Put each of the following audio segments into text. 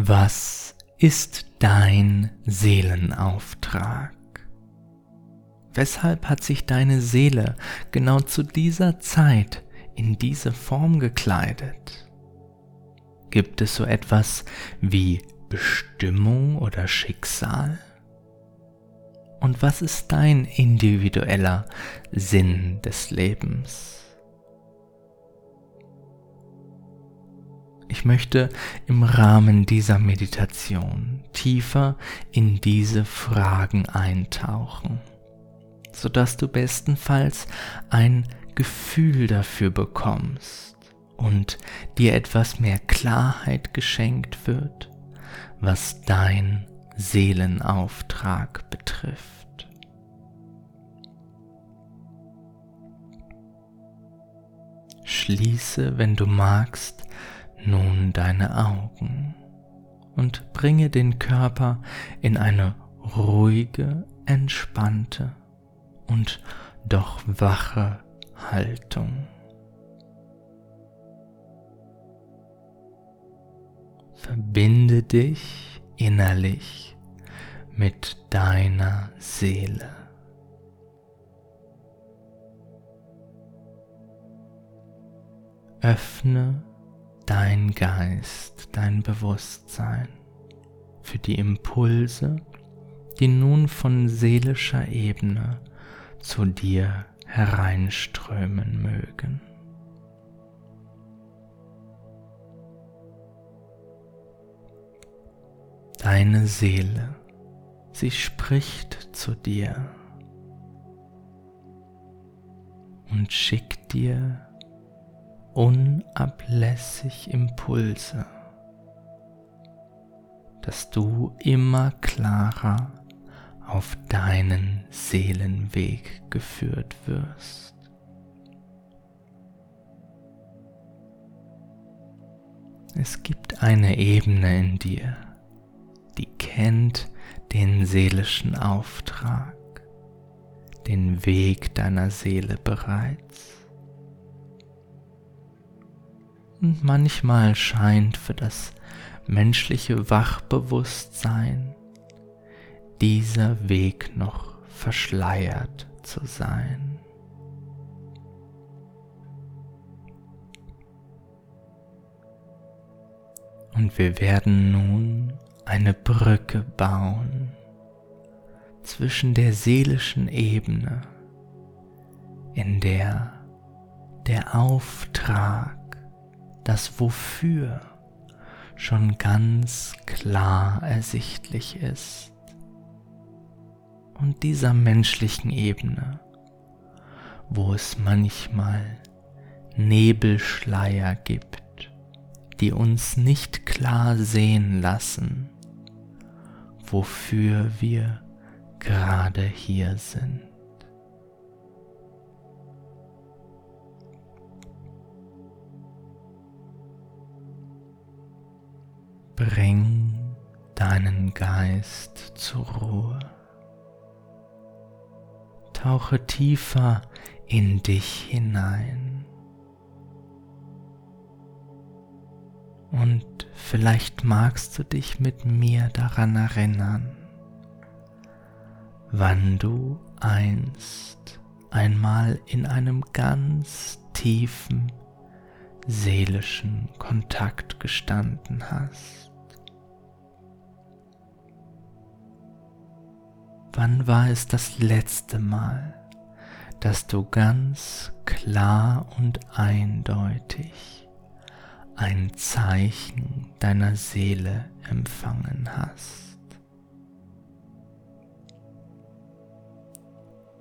Was ist dein Seelenauftrag? Weshalb hat sich deine Seele genau zu dieser Zeit in diese Form gekleidet? Gibt es so etwas wie Bestimmung oder Schicksal? Und was ist dein individueller Sinn des Lebens? Ich möchte im Rahmen dieser Meditation tiefer in diese Fragen eintauchen, sodass du bestenfalls ein Gefühl dafür bekommst und dir etwas mehr Klarheit geschenkt wird, was dein Seelenauftrag betrifft. Schließe, wenn du magst, nun deine Augen und bringe den Körper in eine ruhige, entspannte und doch wache Haltung. Verbinde dich innerlich mit deiner Seele. Öffne dein Geist, dein Bewusstsein für die Impulse, die nun von seelischer Ebene zu dir hereinströmen mögen. Deine Seele, sie spricht zu dir und schickt dir unablässig Impulse, dass du immer klarer auf deinen Seelenweg geführt wirst. Es gibt eine Ebene in dir, die kennt den seelischen Auftrag, den Weg deiner Seele bereits. Und manchmal scheint für das menschliche Wachbewusstsein dieser Weg noch verschleiert zu sein. Und wir werden nun eine Brücke bauen zwischen der seelischen Ebene, in der der Auftrag das Wofür schon ganz klar ersichtlich ist. Und dieser menschlichen Ebene, wo es manchmal Nebelschleier gibt, die uns nicht klar sehen lassen, wofür wir gerade hier sind. Bring deinen Geist zur Ruhe. Tauche tiefer in dich hinein. Und vielleicht magst du dich mit mir daran erinnern, wann du einst einmal in einem ganz tiefen seelischen Kontakt gestanden hast. Wann war es das letzte Mal, dass du ganz klar und eindeutig ein Zeichen deiner Seele empfangen hast?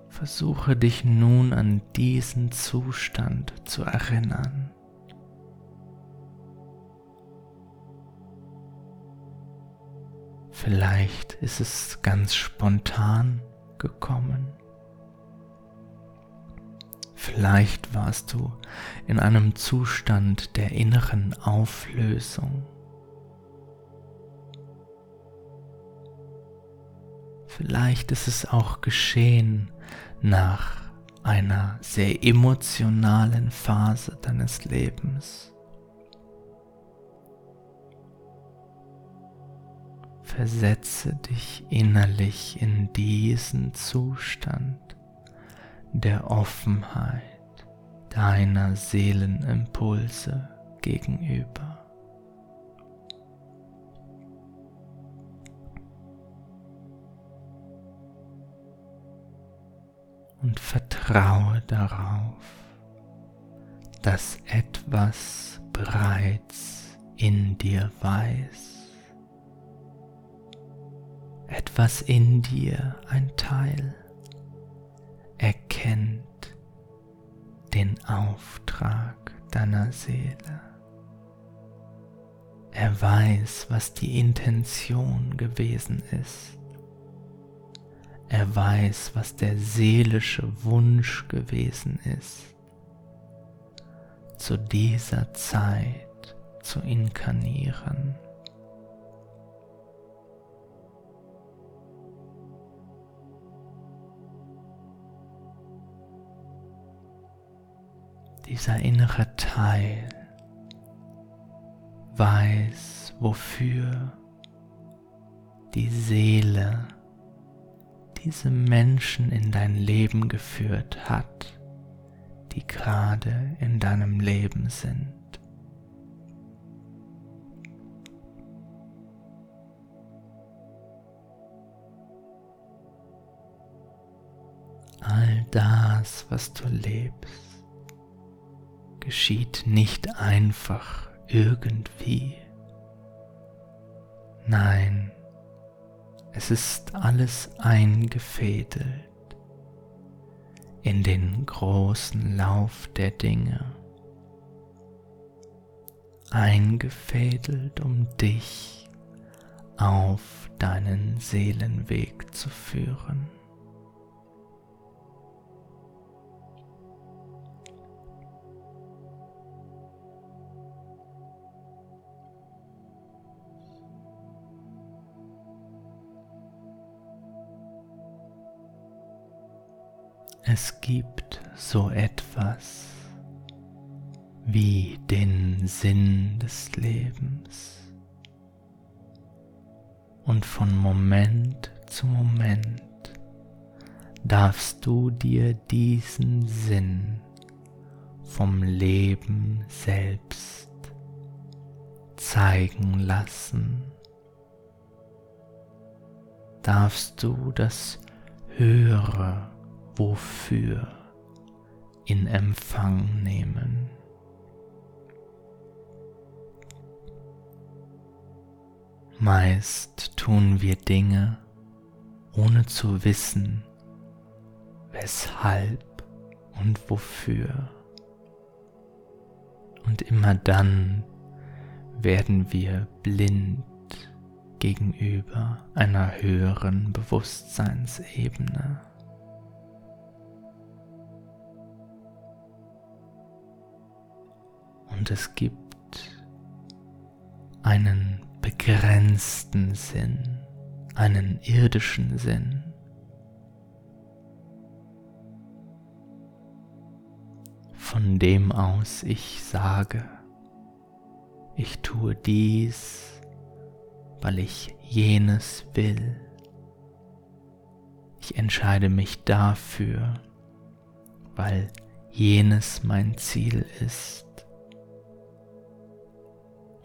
Versuche dich nun an diesen Zustand zu erinnern. Vielleicht ist es ganz spontan gekommen. Vielleicht warst du in einem Zustand der inneren Auflösung. Vielleicht ist es auch geschehen nach einer sehr emotionalen Phase deines Lebens. Versetze dich innerlich in diesen Zustand der Offenheit deiner Seelenimpulse gegenüber. Und vertraue darauf, dass etwas bereits in dir weiß. Etwas in dir, ein Teil, erkennt den Auftrag deiner Seele. Er weiß, was die Intention gewesen ist. Er weiß, was der seelische Wunsch gewesen ist, zu dieser Zeit zu inkarnieren. Dieser innere Teil weiß, wofür die Seele diese Menschen in dein Leben geführt hat, die gerade in deinem Leben sind. All das, was du lebst, geschieht nicht einfach irgendwie. Nein, es ist alles eingefädelt in den großen Lauf der Dinge, eingefädelt, um dich auf deinen Seelenweg zu führen. Es gibt so etwas wie den Sinn des Lebens. Und von Moment zu Moment darfst du dir diesen Sinn vom Leben selbst zeigen lassen. Darfst du das Höhere wofür in Empfang nehmen. Meist tun wir Dinge, ohne zu wissen, weshalb und wofür. Und immer dann werden wir blind gegenüber einer höheren Bewusstseinsebene. Und es gibt einen begrenzten Sinn, einen irdischen Sinn. Von dem aus ich sage, ich tue dies, weil ich jenes will. Ich entscheide mich dafür, weil jenes mein Ziel ist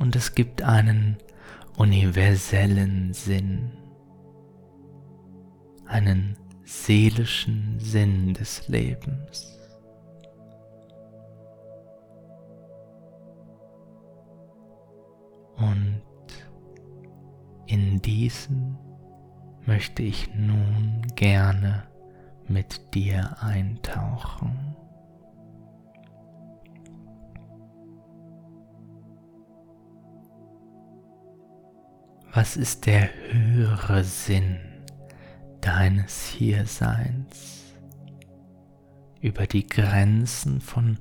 und es gibt einen universellen Sinn, einen seelischen Sinn des Lebens. Und in diesen möchte ich nun gerne mit dir eintauchen. Was ist der höhere Sinn deines Hierseins über die Grenzen von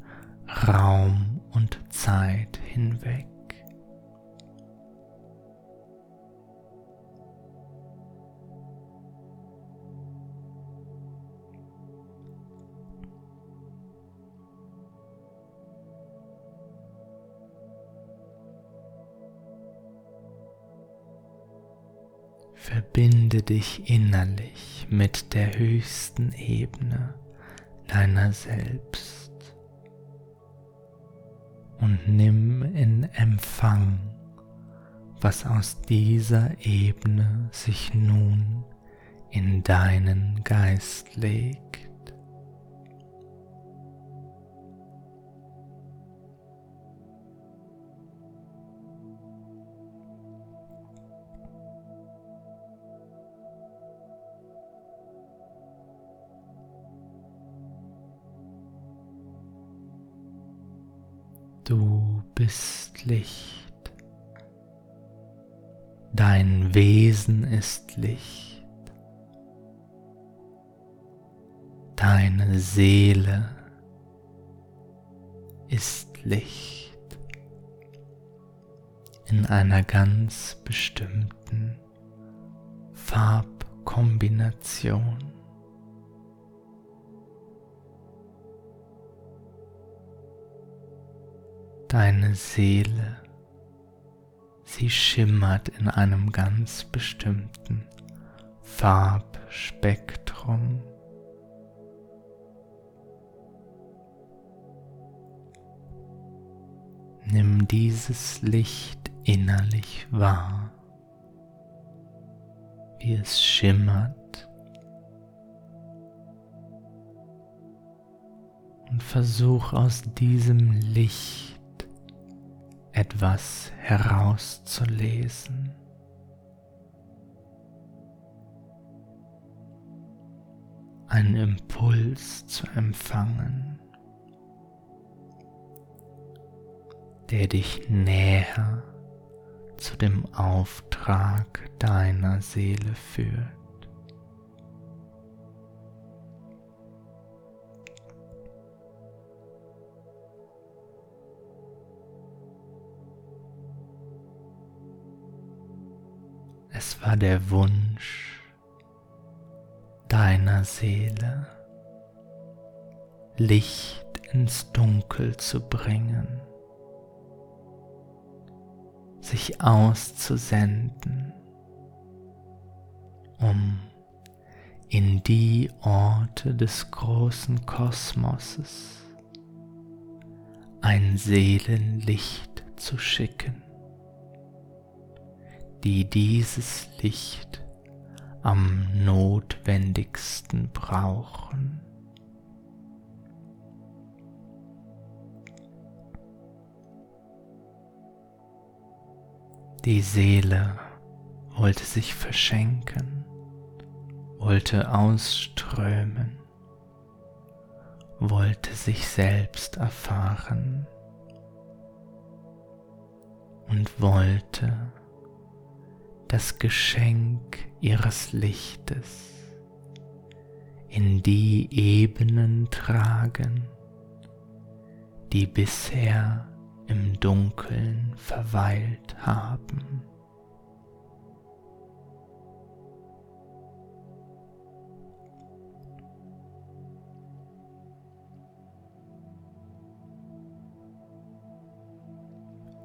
Raum und Zeit hinweg? Verbinde dich innerlich mit der höchsten Ebene deiner selbst und nimm in Empfang, was aus dieser Ebene sich nun in deinen Geist legt. Bist Licht. Dein Wesen ist Licht. Deine Seele ist Licht in einer ganz bestimmten Farbkombination. Deine Seele, sie schimmert in einem ganz bestimmten Farbspektrum. Nimm dieses Licht innerlich wahr, wie es schimmert und versuch aus diesem Licht etwas herauszulesen. Einen Impuls zu empfangen, der dich näher zu dem Auftrag deiner Seele führt. Es war der Wunsch deiner Seele, Licht ins Dunkel zu bringen, sich auszusenden, um in die Orte des großen Kosmoses ein Seelenlicht zu schicken die dieses Licht am notwendigsten brauchen. Die Seele wollte sich verschenken, wollte ausströmen, wollte sich selbst erfahren und wollte das Geschenk ihres Lichtes in die Ebenen tragen, die bisher im Dunkeln verweilt haben.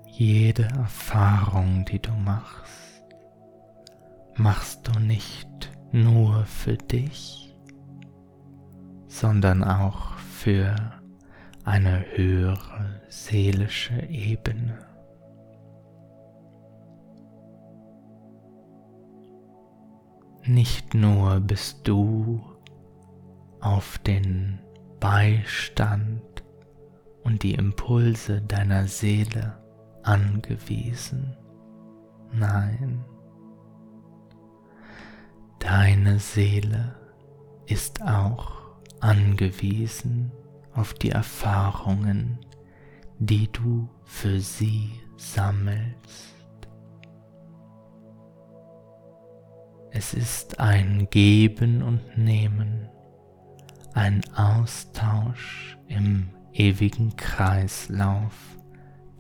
Jede Erfahrung, die du machst, machst du nicht nur für dich, sondern auch für eine höhere seelische Ebene. Nicht nur bist du auf den Beistand und die Impulse deiner Seele angewiesen, nein, Deine Seele ist auch angewiesen auf die Erfahrungen, die du für sie sammelst. Es ist ein Geben und Nehmen, ein Austausch im ewigen Kreislauf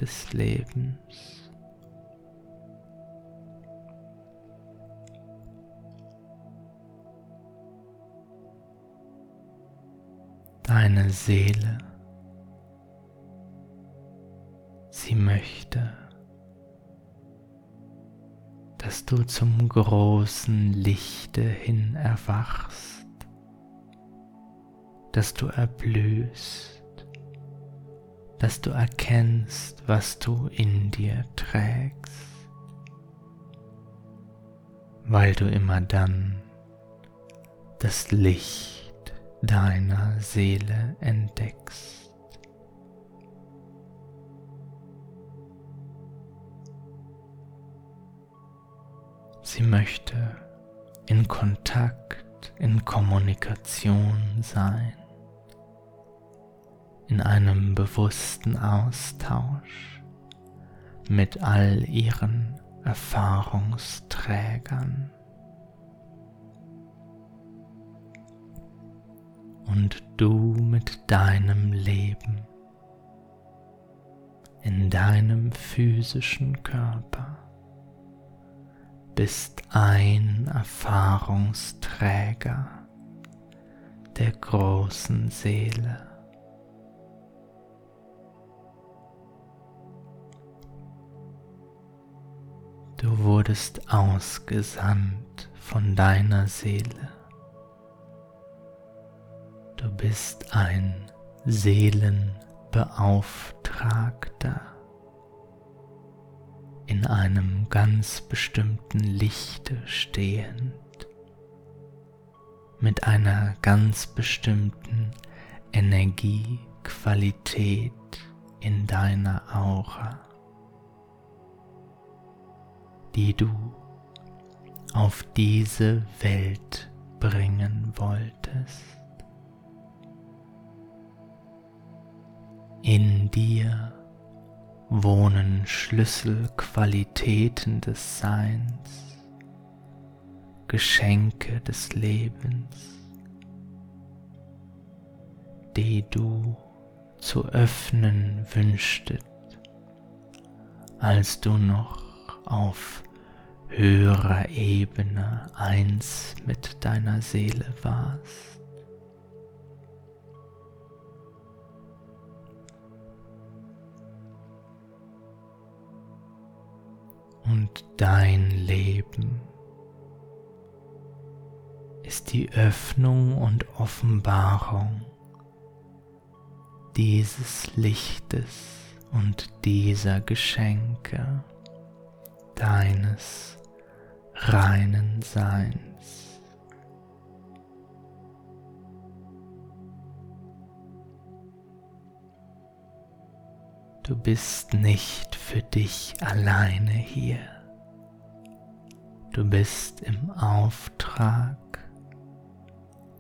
des Lebens. Deine Seele. Sie möchte, dass du zum großen Lichte hin erwachst, dass du erblühst, dass du erkennst, was du in dir trägst, weil du immer dann das Licht deiner Seele entdeckst. Sie möchte in Kontakt, in Kommunikation sein, in einem bewussten Austausch mit all ihren Erfahrungsträgern. Und du mit deinem Leben in deinem physischen Körper bist ein Erfahrungsträger der großen Seele. Du wurdest ausgesandt von deiner Seele. Du bist ein Seelenbeauftragter in einem ganz bestimmten Lichte stehend, mit einer ganz bestimmten Energiequalität in deiner Aura, die du auf diese Welt bringen wolltest. In dir wohnen Schlüsselqualitäten des Seins, Geschenke des Lebens, die du zu öffnen wünschtet, als du noch auf höherer Ebene eins mit deiner Seele warst. Und dein Leben ist die Öffnung und Offenbarung dieses Lichtes und dieser Geschenke deines reinen Seins. Du bist nicht für dich alleine hier. Du bist im Auftrag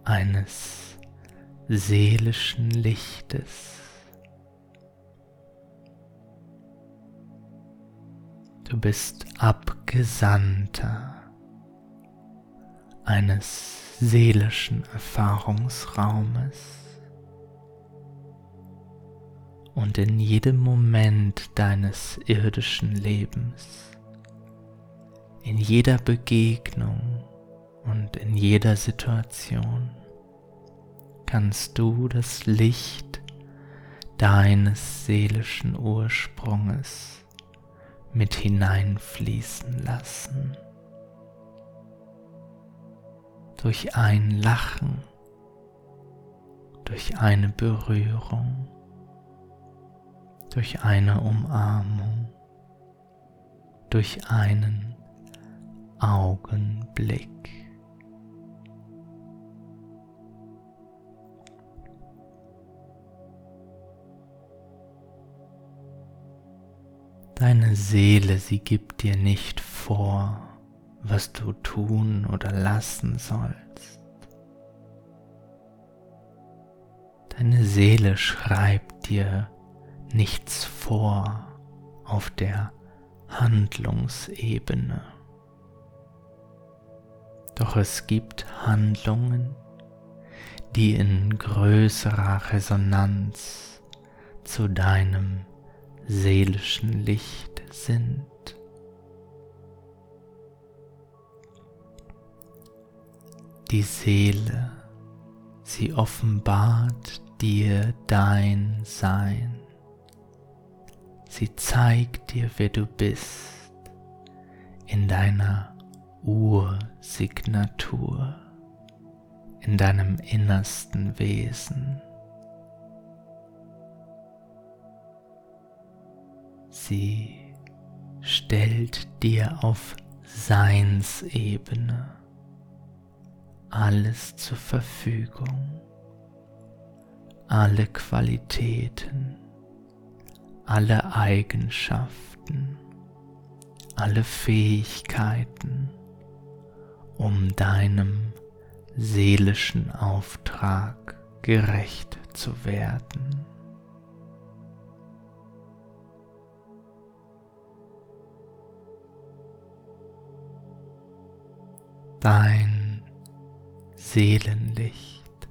eines seelischen Lichtes. Du bist Abgesandter eines seelischen Erfahrungsraumes und in jedem Moment deines irdischen Lebens, in jeder Begegnung und in jeder Situation kannst du das Licht deines seelischen Ursprunges mit hineinfließen lassen. Durch ein Lachen, durch eine Berührung durch eine Umarmung, durch einen Augenblick. Deine Seele, sie gibt dir nicht vor, was du tun oder lassen sollst. Deine Seele schreibt dir nichts vor auf der Handlungsebene. Doch es gibt Handlungen, die in größerer Resonanz zu deinem seelischen Licht sind. Die Seele, sie offenbart dir dein Sein. Sie zeigt dir, wer du bist, in deiner Ursignatur, in deinem innersten Wesen. Sie stellt dir auf Seinsebene alles zur Verfügung, alle Qualitäten, alle Eigenschaften, alle Fähigkeiten, um deinem seelischen Auftrag gerecht zu werden. Dein Seelenlicht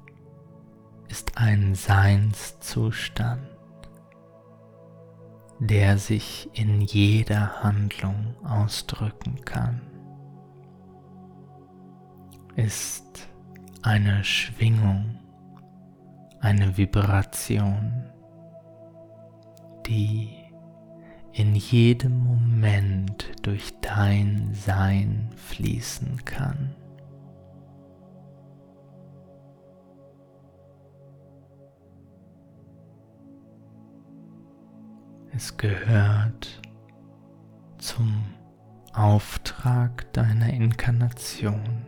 ist ein Seinszustand, der sich in jeder Handlung ausdrücken kann, ist eine Schwingung, eine Vibration, die in jedem Moment durch dein Sein fließen kann. Es gehört zum Auftrag deiner Inkarnation,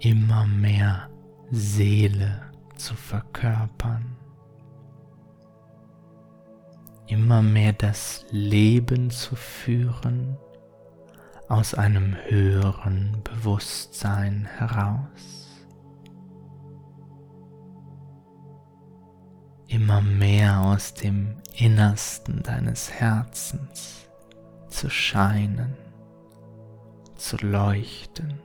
immer mehr Seele zu verkörpern immer mehr das Leben zu führen aus einem höheren Bewusstsein heraus. Immer mehr aus dem Innersten deines Herzens zu scheinen, zu leuchten.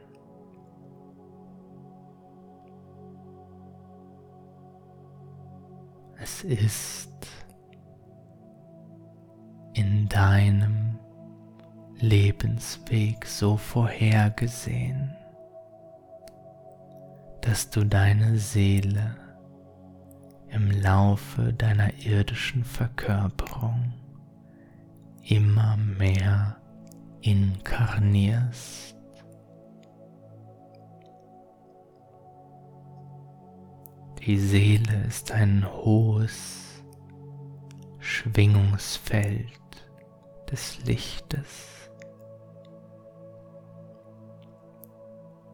Es ist in deinem Lebensweg so vorhergesehen, dass du deine Seele im Laufe deiner irdischen Verkörperung immer mehr inkarnierst. Die Seele ist ein hohes Schwingungsfeld des Lichtes.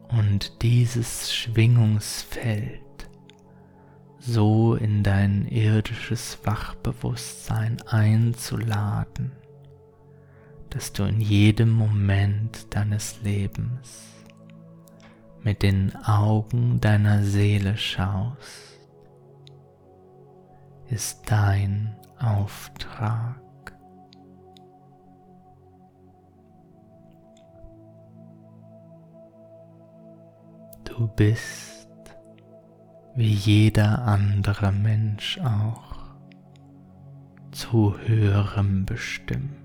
Und dieses Schwingungsfeld so in dein irdisches Wachbewusstsein einzuladen, dass du in jedem Moment deines Lebens mit den Augen deiner Seele schaust, ist dein Auftrag. Du bist wie jeder andere Mensch auch zu höherem bestimmt.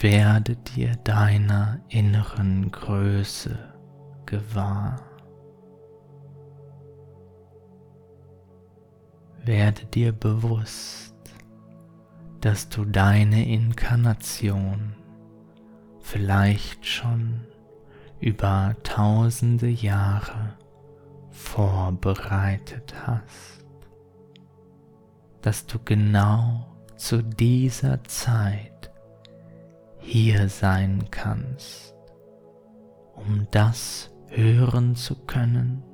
Werde dir deiner inneren Größe gewahr. Werde dir bewusst, dass du deine Inkarnation vielleicht schon über tausende Jahre vorbereitet hast, dass du genau zu dieser Zeit hier sein kannst, um das hören zu können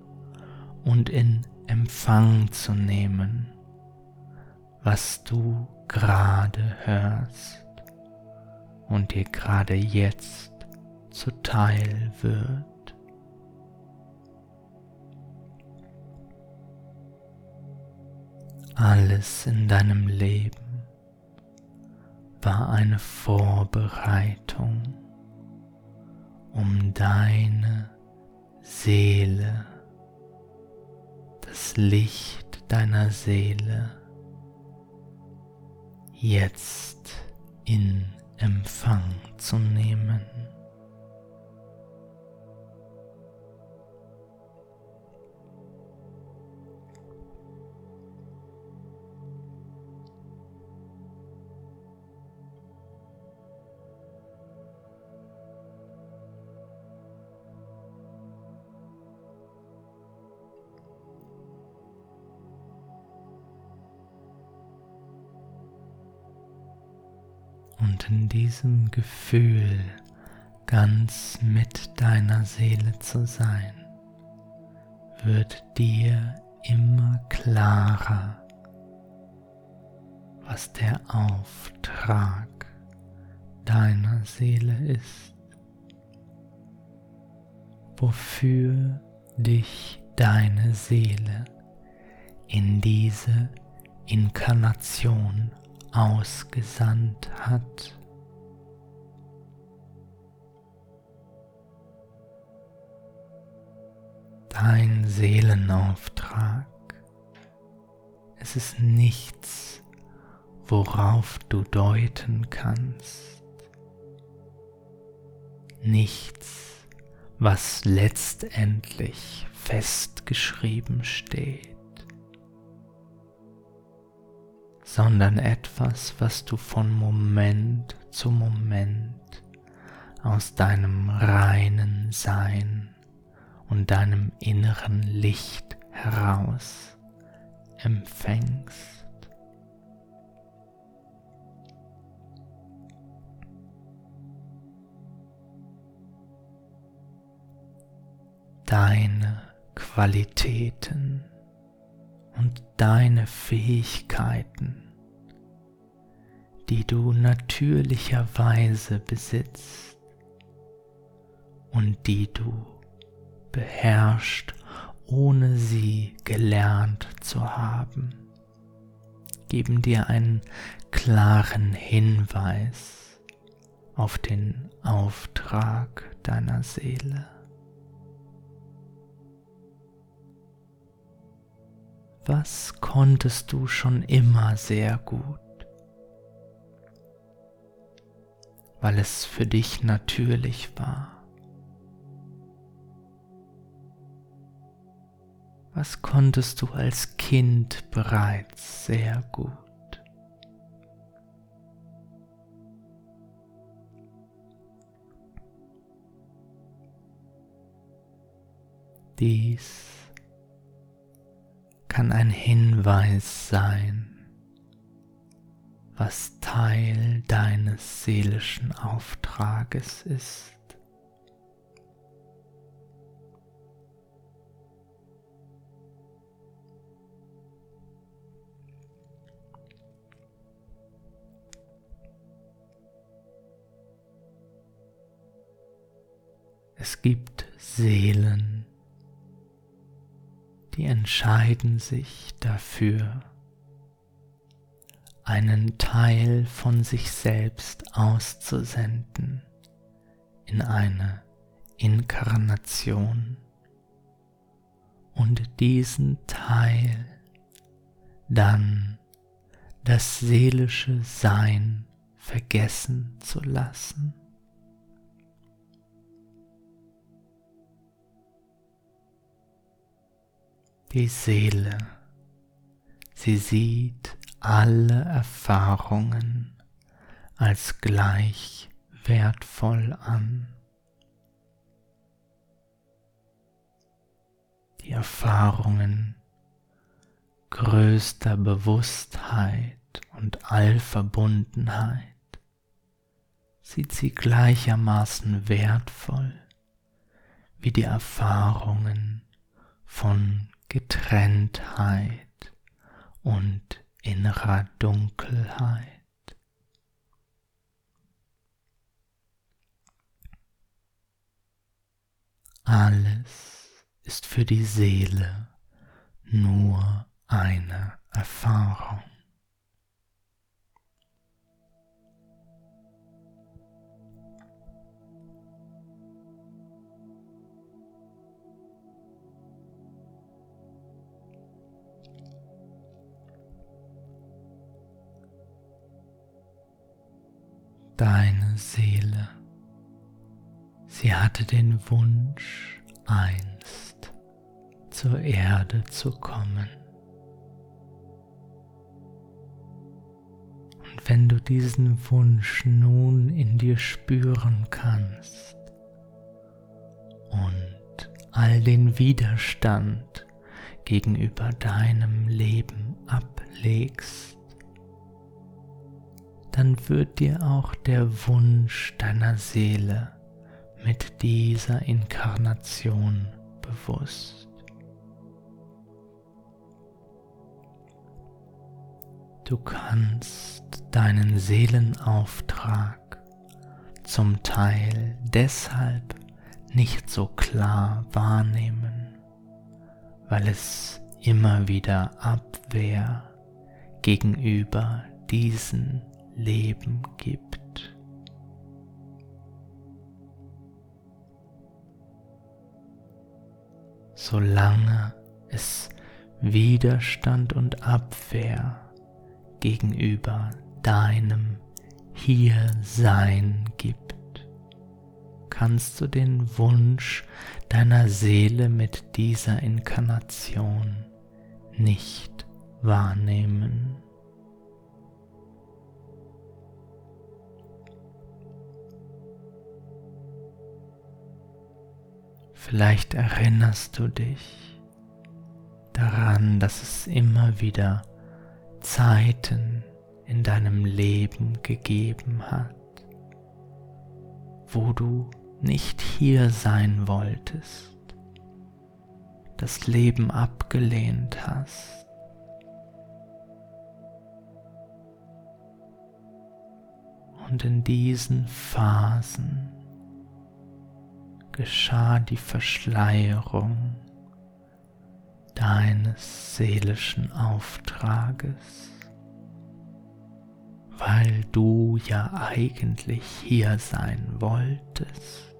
und in Empfang zu nehmen, was du gerade hörst und dir gerade jetzt zuteil wird. Alles in deinem Leben war eine Vorbereitung, um deine Seele, das Licht deiner Seele jetzt in Empfang zu nehmen. In diesem Gefühl ganz mit deiner Seele zu sein, wird dir immer klarer, was der Auftrag deiner Seele ist, wofür dich deine Seele in diese Inkarnation ausgesandt hat. Dein Seelenauftrag. Es ist nichts, worauf du deuten kannst. Nichts, was letztendlich festgeschrieben steht, sondern etwas, was du von Moment zu Moment aus deinem reinen Sein und deinem inneren Licht heraus empfängst. deine Qualitäten und deine Fähigkeiten, die du natürlicherweise besitzt und die du beherrscht, ohne sie gelernt zu haben, geben dir einen klaren Hinweis auf den Auftrag deiner Seele. was konntest du schon immer sehr gut, weil es für dich natürlich war. Was konntest du als Kind bereits sehr gut? Dies kann ein Hinweis sein, was Teil deines seelischen Auftrages ist. Es gibt Seelen, die entscheiden sich dafür, einen Teil von sich selbst auszusenden in eine Inkarnation und diesen Teil dann das seelische Sein vergessen zu lassen. Die Seele. Sie sieht alle Erfahrungen als gleich wertvoll an. Die Erfahrungen größter Bewusstheit und Allverbundenheit sieht sie gleichermaßen wertvoll wie die Erfahrungen von Getrenntheit und innerer Dunkelheit. Alles ist für die Seele nur eine Erfahrung. Deine Seele. Sie hatte den Wunsch, einst zur Erde zu kommen. Und wenn du diesen Wunsch nun in dir spüren kannst und all den Widerstand gegenüber deinem Leben ablegst, dann wird dir auch der Wunsch deiner Seele mit dieser Inkarnation bewusst. Du kannst deinen Seelenauftrag zum Teil deshalb nicht so klar wahrnehmen, weil es immer wieder Abwehr gegenüber diesen Leben gibt. Solange es Widerstand und Abwehr gegenüber deinem Hiersein gibt, kannst du den Wunsch deiner Seele mit dieser Inkarnation nicht wahrnehmen. Vielleicht erinnerst du dich daran, dass es immer wieder Zeiten in deinem Leben gegeben hat, wo du nicht hier sein wolltest, das Leben abgelehnt hast. Und in diesen Phasen geschah die Verschleierung deines seelischen Auftrages, weil du ja eigentlich hier sein wolltest.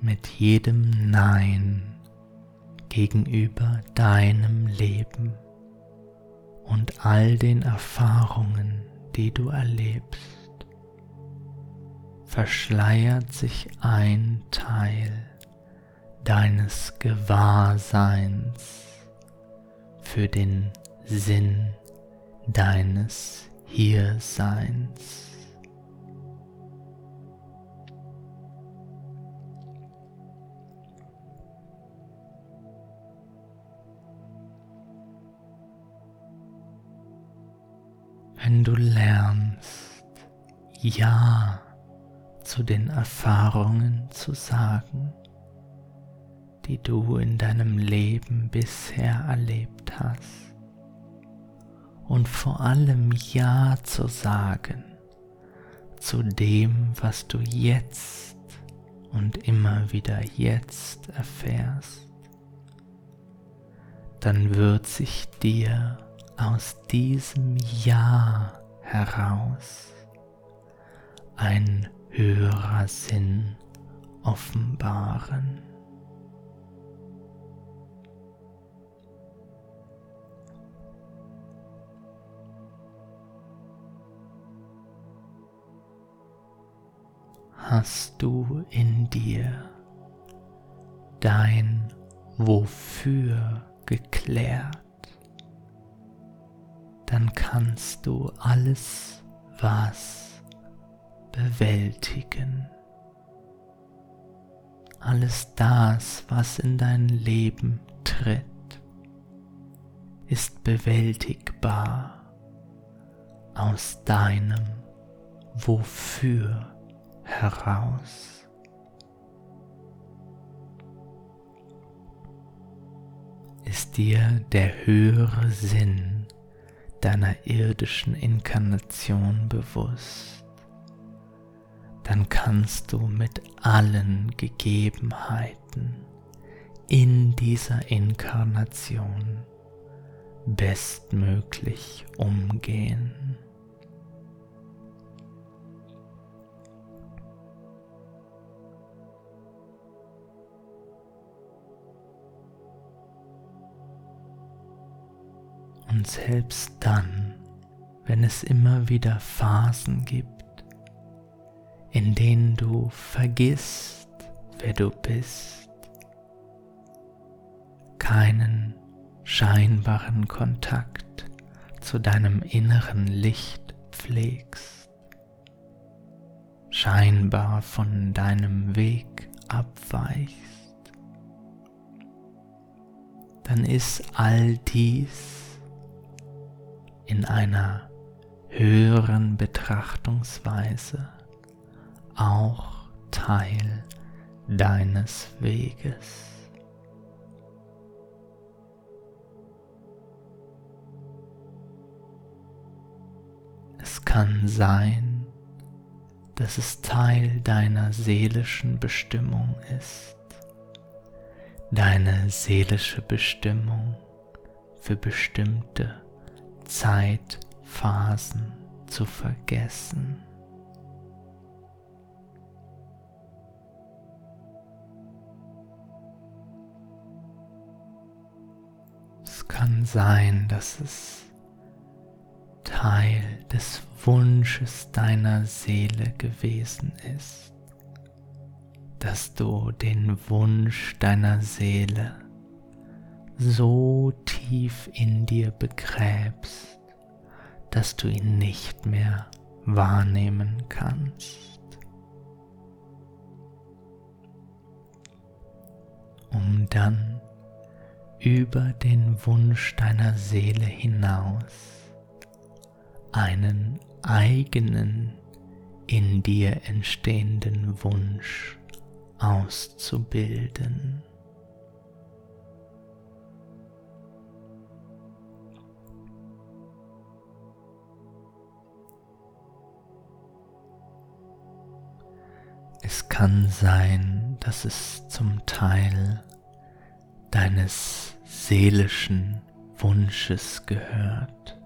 Mit jedem Nein gegenüber deinem Leben und all den Erfahrungen, die du erlebst, verschleiert sich ein Teil deines Gewahrseins für den Sinn deines Hierseins. Wenn du lernst, Ja zu den Erfahrungen zu sagen, die du in deinem Leben bisher erlebt hast. Und vor allem Ja zu sagen zu dem, was du jetzt und immer wieder jetzt erfährst, dann wird sich dir aus diesem Ja heraus ein höherer Sinn offenbaren. Hast du in dir dein Wofür geklärt? Dann kannst du alles was bewältigen. Alles das, was in dein Leben tritt, ist bewältigbar aus deinem Wofür heraus. Ist dir der höhere Sinn deiner irdischen Inkarnation bewusst, dann kannst du mit allen Gegebenheiten in dieser Inkarnation bestmöglich umgehen. Und selbst dann, wenn es immer wieder Phasen gibt, in denen du vergisst, wer du bist, keinen scheinbaren Kontakt zu deinem inneren Licht pflegst, scheinbar von deinem Weg abweichst, dann ist all dies in einer höheren Betrachtungsweise auch Teil deines Weges. Es kann sein, dass es Teil deiner seelischen Bestimmung ist, deine seelische Bestimmung für bestimmte Zeitphasen zu vergessen. Es kann sein, dass es Teil des Wunsches deiner Seele gewesen ist, dass du den Wunsch deiner Seele so tief in dir begräbst, dass du ihn nicht mehr wahrnehmen kannst. Um dann über den Wunsch deiner Seele hinaus einen eigenen in dir entstehenden Wunsch auszubilden. Es kann sein, dass es zum Teil deines seelischen Wunsches gehört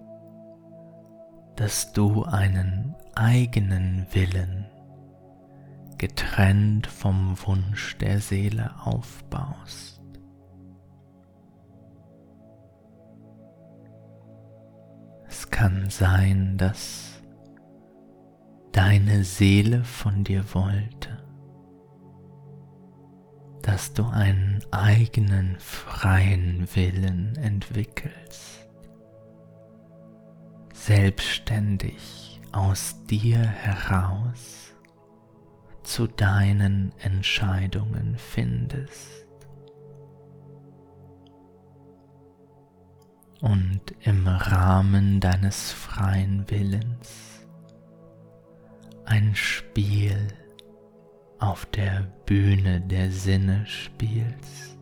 dass du einen eigenen Willen getrennt vom Wunsch der Seele aufbaust. Es kann sein, dass deine Seele von dir wollte, dass du einen eigenen freien Willen entwickelst selbstständig aus dir heraus zu deinen Entscheidungen findest. Und im Rahmen deines freien Willens ein Spiel auf der Bühne der Sinne spielst.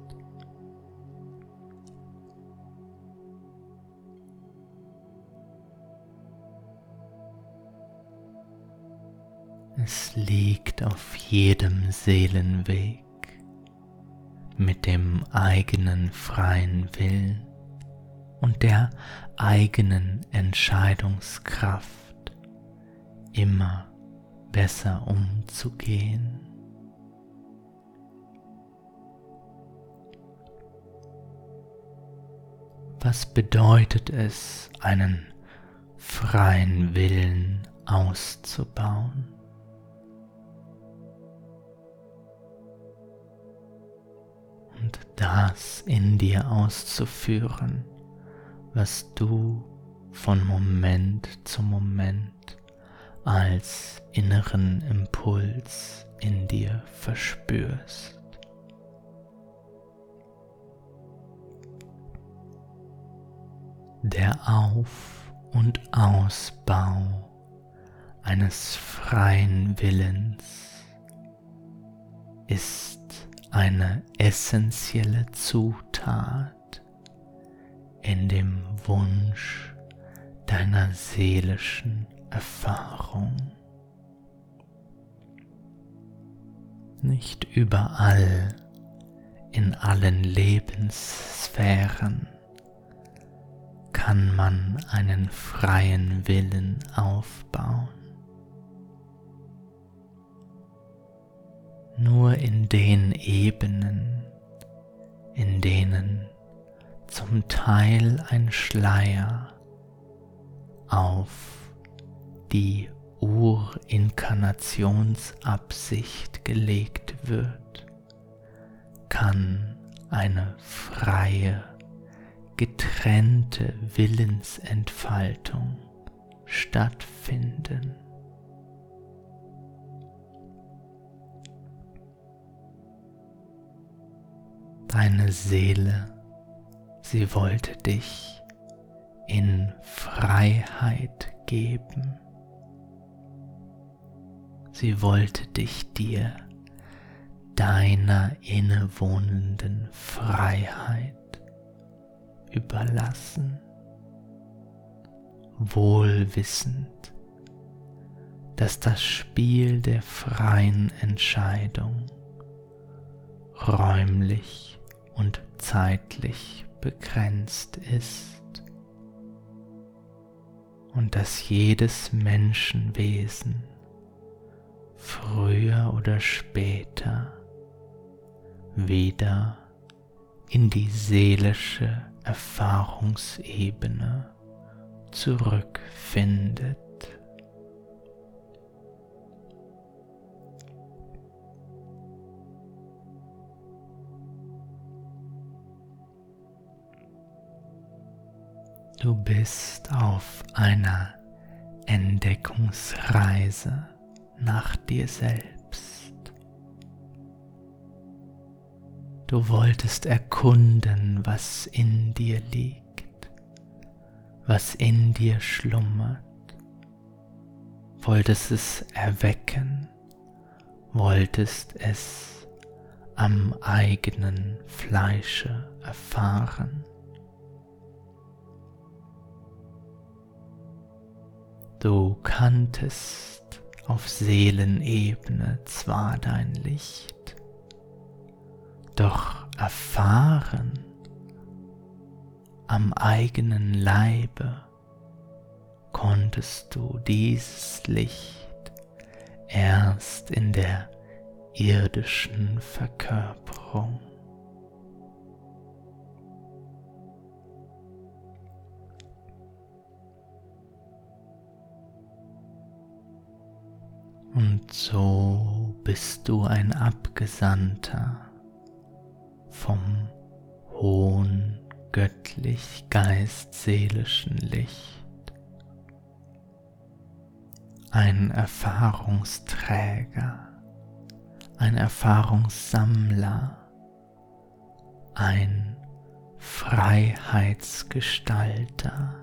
Es liegt auf jedem Seelenweg mit dem eigenen freien Willen und der eigenen Entscheidungskraft immer besser umzugehen. Was bedeutet es, einen freien Willen auszubauen? und das in dir auszuführen, was du von Moment zu Moment als inneren Impuls in dir verspürst. Der Auf- und Ausbau eines freien Willens ist eine essentielle Zutat in dem Wunsch deiner seelischen Erfahrung. Nicht überall in allen Lebenssphären kann man einen freien Willen aufbauen. nur in den Ebenen, in denen zum Teil ein Schleier auf die Urinkarnationsabsicht gelegt wird, kann eine freie, getrennte Willensentfaltung stattfinden. Deine Seele Sie wollte dich in Freiheit geben. Sie wollte dich dir deiner innewohnenden Freiheit überlassen, wohlwissend, dass das Spiel der freien Entscheidung räumlich und zeitlich begrenzt ist und dass jedes Menschenwesen früher oder später wieder in die seelische Erfahrungsebene zurückfindet. Du bist auf einer Entdeckungsreise nach dir selbst. Du wolltest erkunden, was in dir liegt, was in dir schlummert, wolltest es erwecken, wolltest es am eigenen Fleische erfahren. Du kanntest auf Seelenebene zwar dein Licht, doch erfahren am eigenen Leibe konntest du dieses Licht erst in der irdischen Verkörperung. Und so bist du ein Abgesandter vom hohen göttlich geistseelischen Licht, ein Erfahrungsträger, ein Erfahrungssammler, ein Freiheitsgestalter.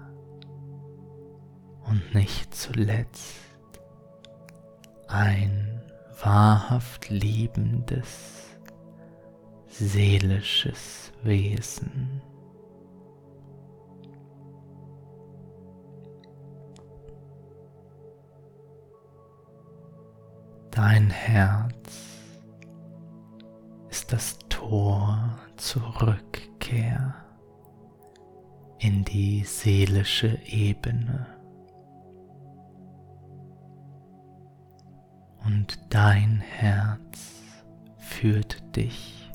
Und nicht zuletzt ein wahrhaft liebendes, seelisches Wesen. Dein Herz ist das Tor zur Rückkehr in die seelische Ebene. Und dein Herz führt dich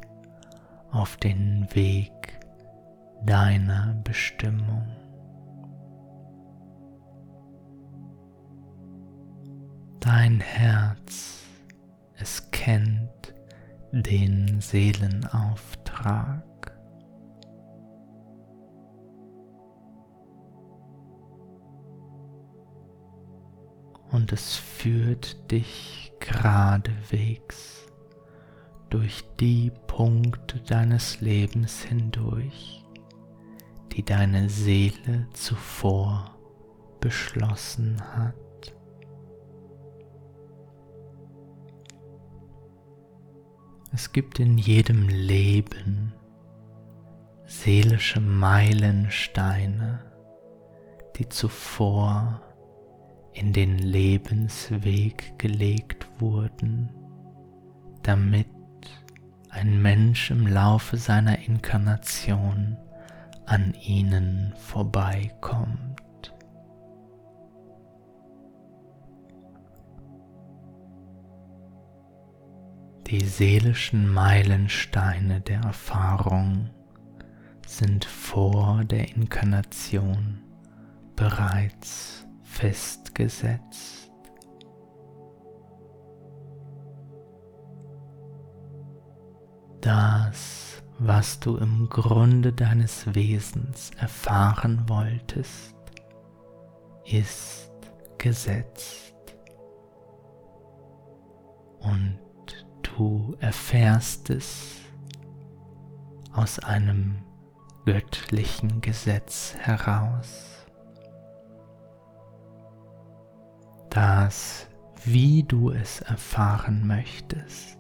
auf den Weg deiner Bestimmung. Dein Herz, es kennt den Seelenauftrag. Und es führt dich geradewegs durch die Punkte deines Lebens hindurch, die deine Seele zuvor beschlossen hat. Es gibt in jedem Leben seelische Meilensteine, die zuvor in den Lebensweg gelegt wurden, damit ein Mensch im Laufe seiner Inkarnation an ihnen vorbeikommt. Die seelischen Meilensteine der Erfahrung sind vor der Inkarnation bereits festgesetzt. Das, was du im Grunde deines Wesens erfahren wolltest, ist gesetzt. Und du erfährst es aus einem göttlichen Gesetz heraus, das, wie du es erfahren möchtest,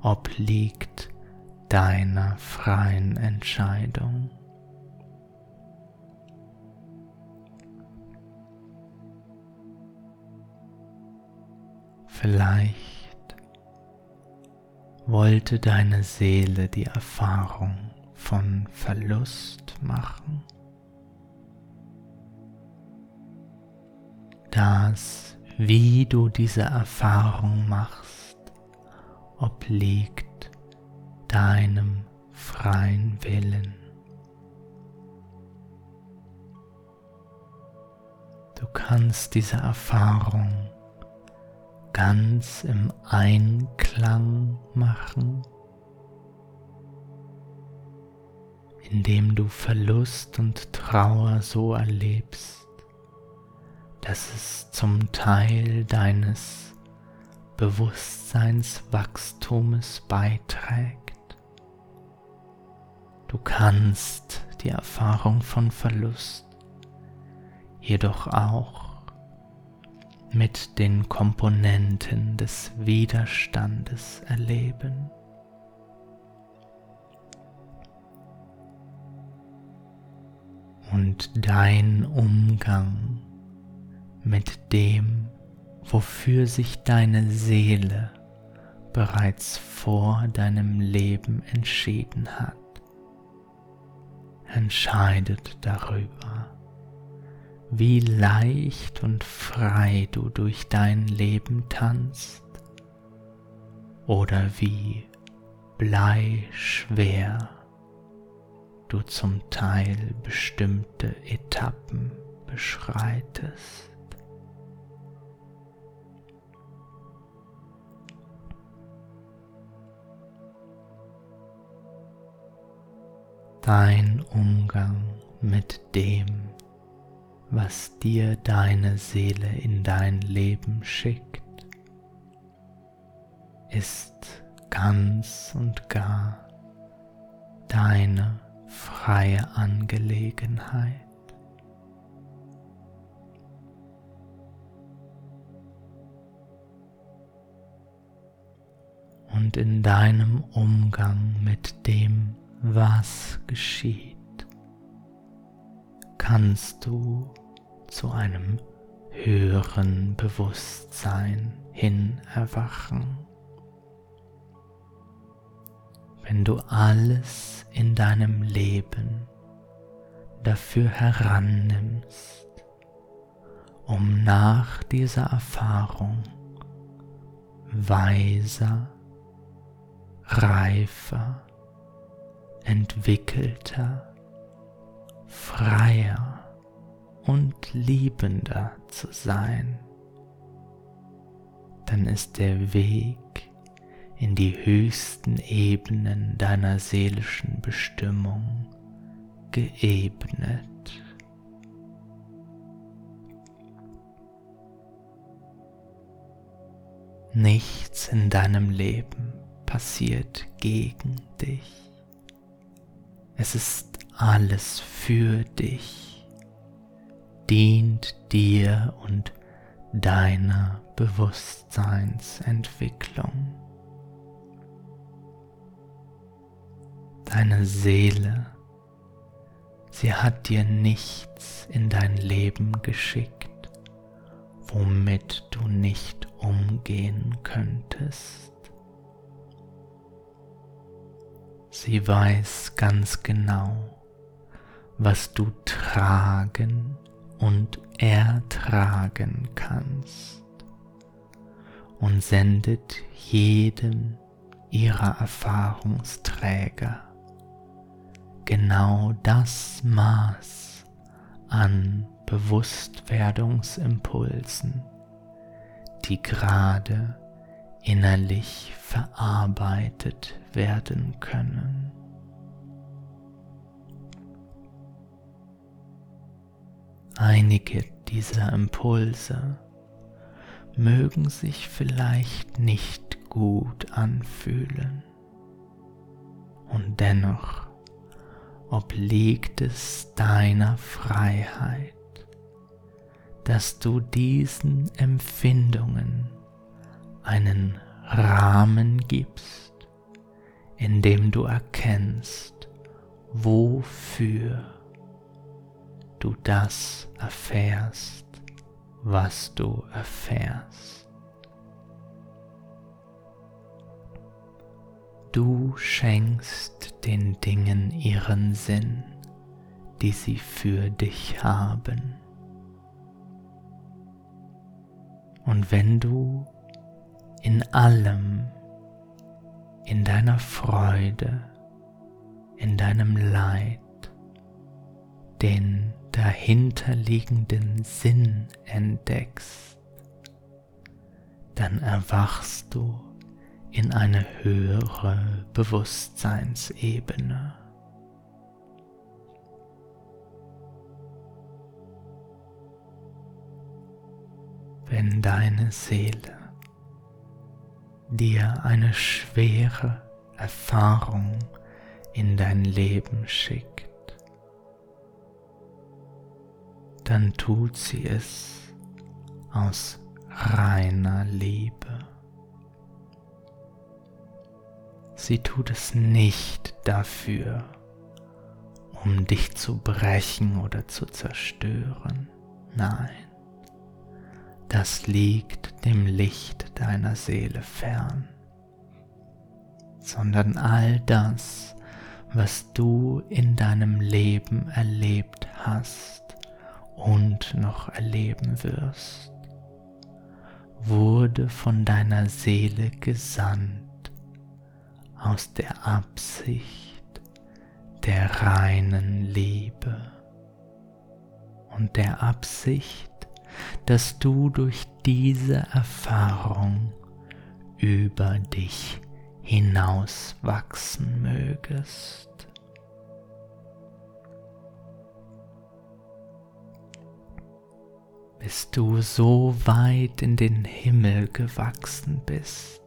obliegt deiner freien Entscheidung. Vielleicht wollte deine Seele die Erfahrung von Verlust machen. Das, wie du diese Erfahrung machst, obliegt deinem freien Willen. Du kannst diese Erfahrung ganz im Einklang machen, indem du Verlust und Trauer so erlebst, dass es zum Teil deines Bewusstseinswachstumes beiträgt. Du kannst die Erfahrung von Verlust jedoch auch mit den Komponenten des Widerstandes erleben. Und dein Umgang mit dem, wofür sich deine Seele bereits vor deinem Leben entschieden hat, entscheidet darüber wie leicht und frei du durch dein Leben tanzt oder wie bleischwer du zum Teil bestimmte Etappen beschreitest. Dein Umgang mit dem, was dir deine Seele in dein Leben schickt, ist ganz und gar deine freie Angelegenheit. Und in deinem Umgang mit dem, was geschieht, kannst du zu einem höheren Bewusstsein hin erwachen. Wenn du alles in deinem Leben dafür herannimmst, um nach dieser Erfahrung weiser, reifer, entwickelter freier und liebender zu sein, dann ist der Weg in die höchsten Ebenen deiner seelischen Bestimmung geebnet. Nichts in deinem Leben passiert gegen dich. Es ist alles für dich, dient dir und deiner Bewusstseinsentwicklung. Deine Seele, sie hat dir nichts in dein Leben geschickt, womit du nicht umgehen könntest. Sie weiß ganz genau, was du tragen und ertragen kannst und sendet jedem ihrer Erfahrungsträger genau das Maß an Bewusstwerdungsimpulsen, die gerade innerlich verarbeitet werden können. Einige dieser Impulse mögen sich vielleicht nicht gut anfühlen und dennoch obliegt es deiner Freiheit, dass du diesen Empfindungen einen Rahmen gibst, in dem du erkennst, wofür du das erfährst, was du erfährst. Du schenkst den Dingen ihren Sinn, die sie für dich haben. Und wenn du in allem, in deiner Freude, in deinem Leid, den dahinterliegenden Sinn entdeckst, dann erwachst du in eine höhere Bewusstseinsebene. Wenn deine Seele dir eine schwere Erfahrung in dein Leben schickt, dann tut sie es aus reiner Liebe. Sie tut es nicht dafür, um dich zu brechen oder zu zerstören. Nein, das liegt dem Licht deiner Seele fern, sondern all das, was du in deinem Leben erlebt hast, und noch erleben wirst, wurde von deiner Seele gesandt aus der Absicht der reinen Liebe. Und der Absicht, dass du durch diese Erfahrung über dich hinauswachsen mögest. bis du so weit in den Himmel gewachsen bist,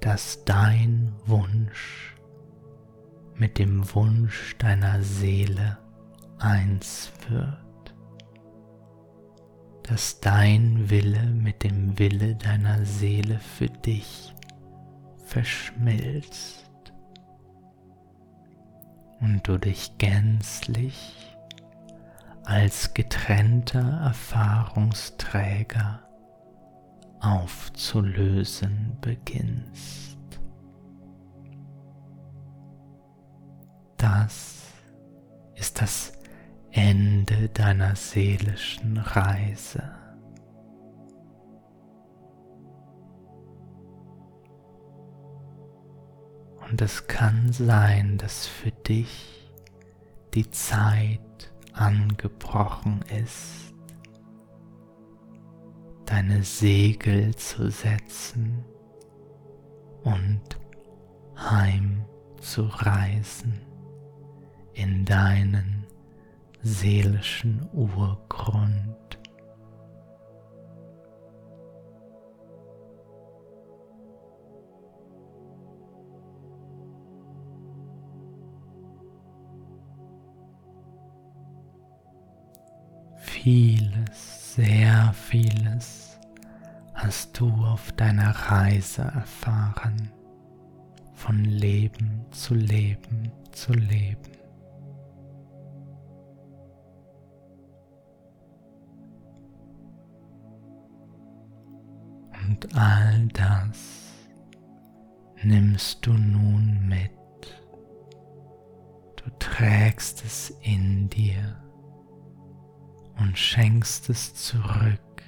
dass dein Wunsch mit dem Wunsch deiner Seele eins wird, dass dein Wille mit dem Wille deiner Seele für dich verschmilzt und du dich gänzlich als getrennter Erfahrungsträger aufzulösen beginnst. Das ist das Ende deiner seelischen Reise. Und es kann sein, dass für dich die Zeit angebrochen ist, deine Segel zu setzen und heimzureisen in deinen seelischen Urgrund. Vieles, sehr vieles hast du auf deiner Reise erfahren, von Leben zu Leben zu Leben. Und all das nimmst du nun mit. Du trägst es in dir und schenkst es zurück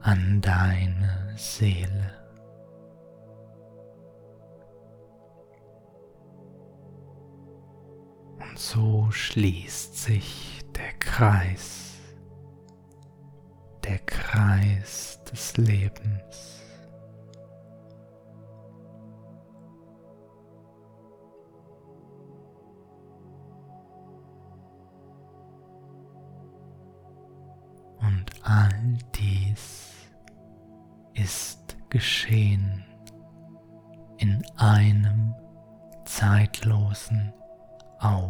an deine Seele. Und so schließt sich der Kreis, der Kreis des Lebens. All dies ist geschehen in einem zeitlosen Augenblick.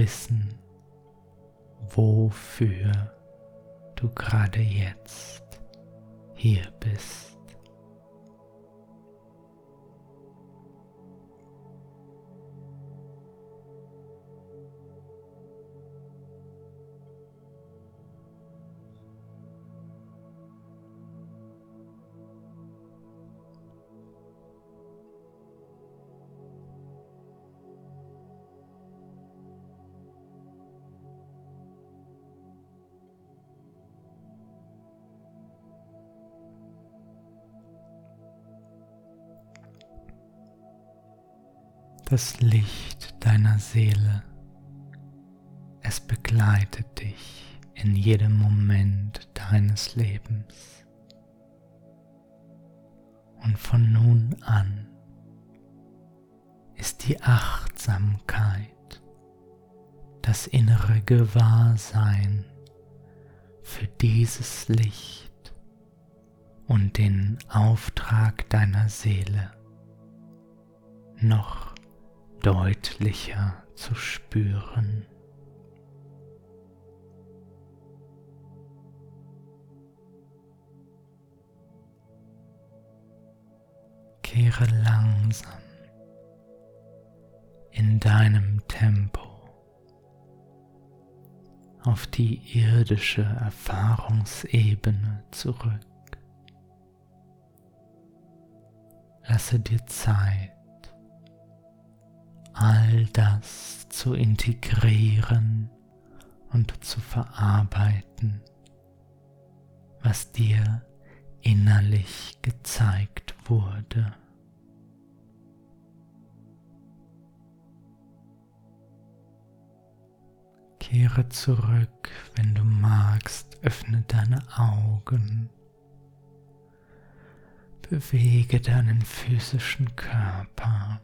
Wissen, wofür du gerade jetzt hier bist. Das Licht deiner Seele. Es begleitet dich in jedem Moment deines Lebens. Und von nun an ist die Achtsamkeit, das innere Gewahrsein für dieses Licht und den Auftrag deiner Seele noch deutlicher zu spüren. Kehre langsam in deinem Tempo auf die irdische Erfahrungsebene zurück. Lasse dir Zeit, all das zu integrieren und zu verarbeiten, was dir innerlich gezeigt wurde. Kehre zurück, wenn du magst, öffne deine Augen, bewege deinen physischen Körper.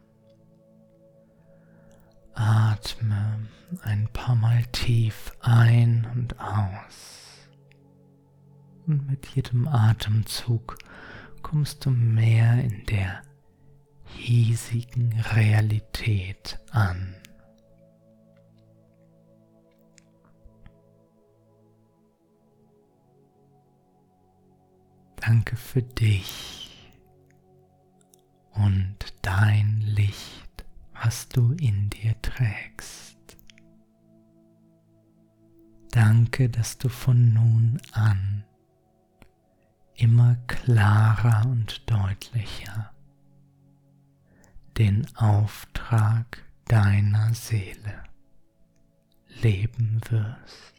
Atme ein paar Mal tief ein und aus. Und mit jedem Atemzug kommst du mehr in der hiesigen Realität an. Danke für dich und dein Licht was du in dir trägst. Danke, dass du von nun an immer klarer und deutlicher den Auftrag deiner Seele leben wirst.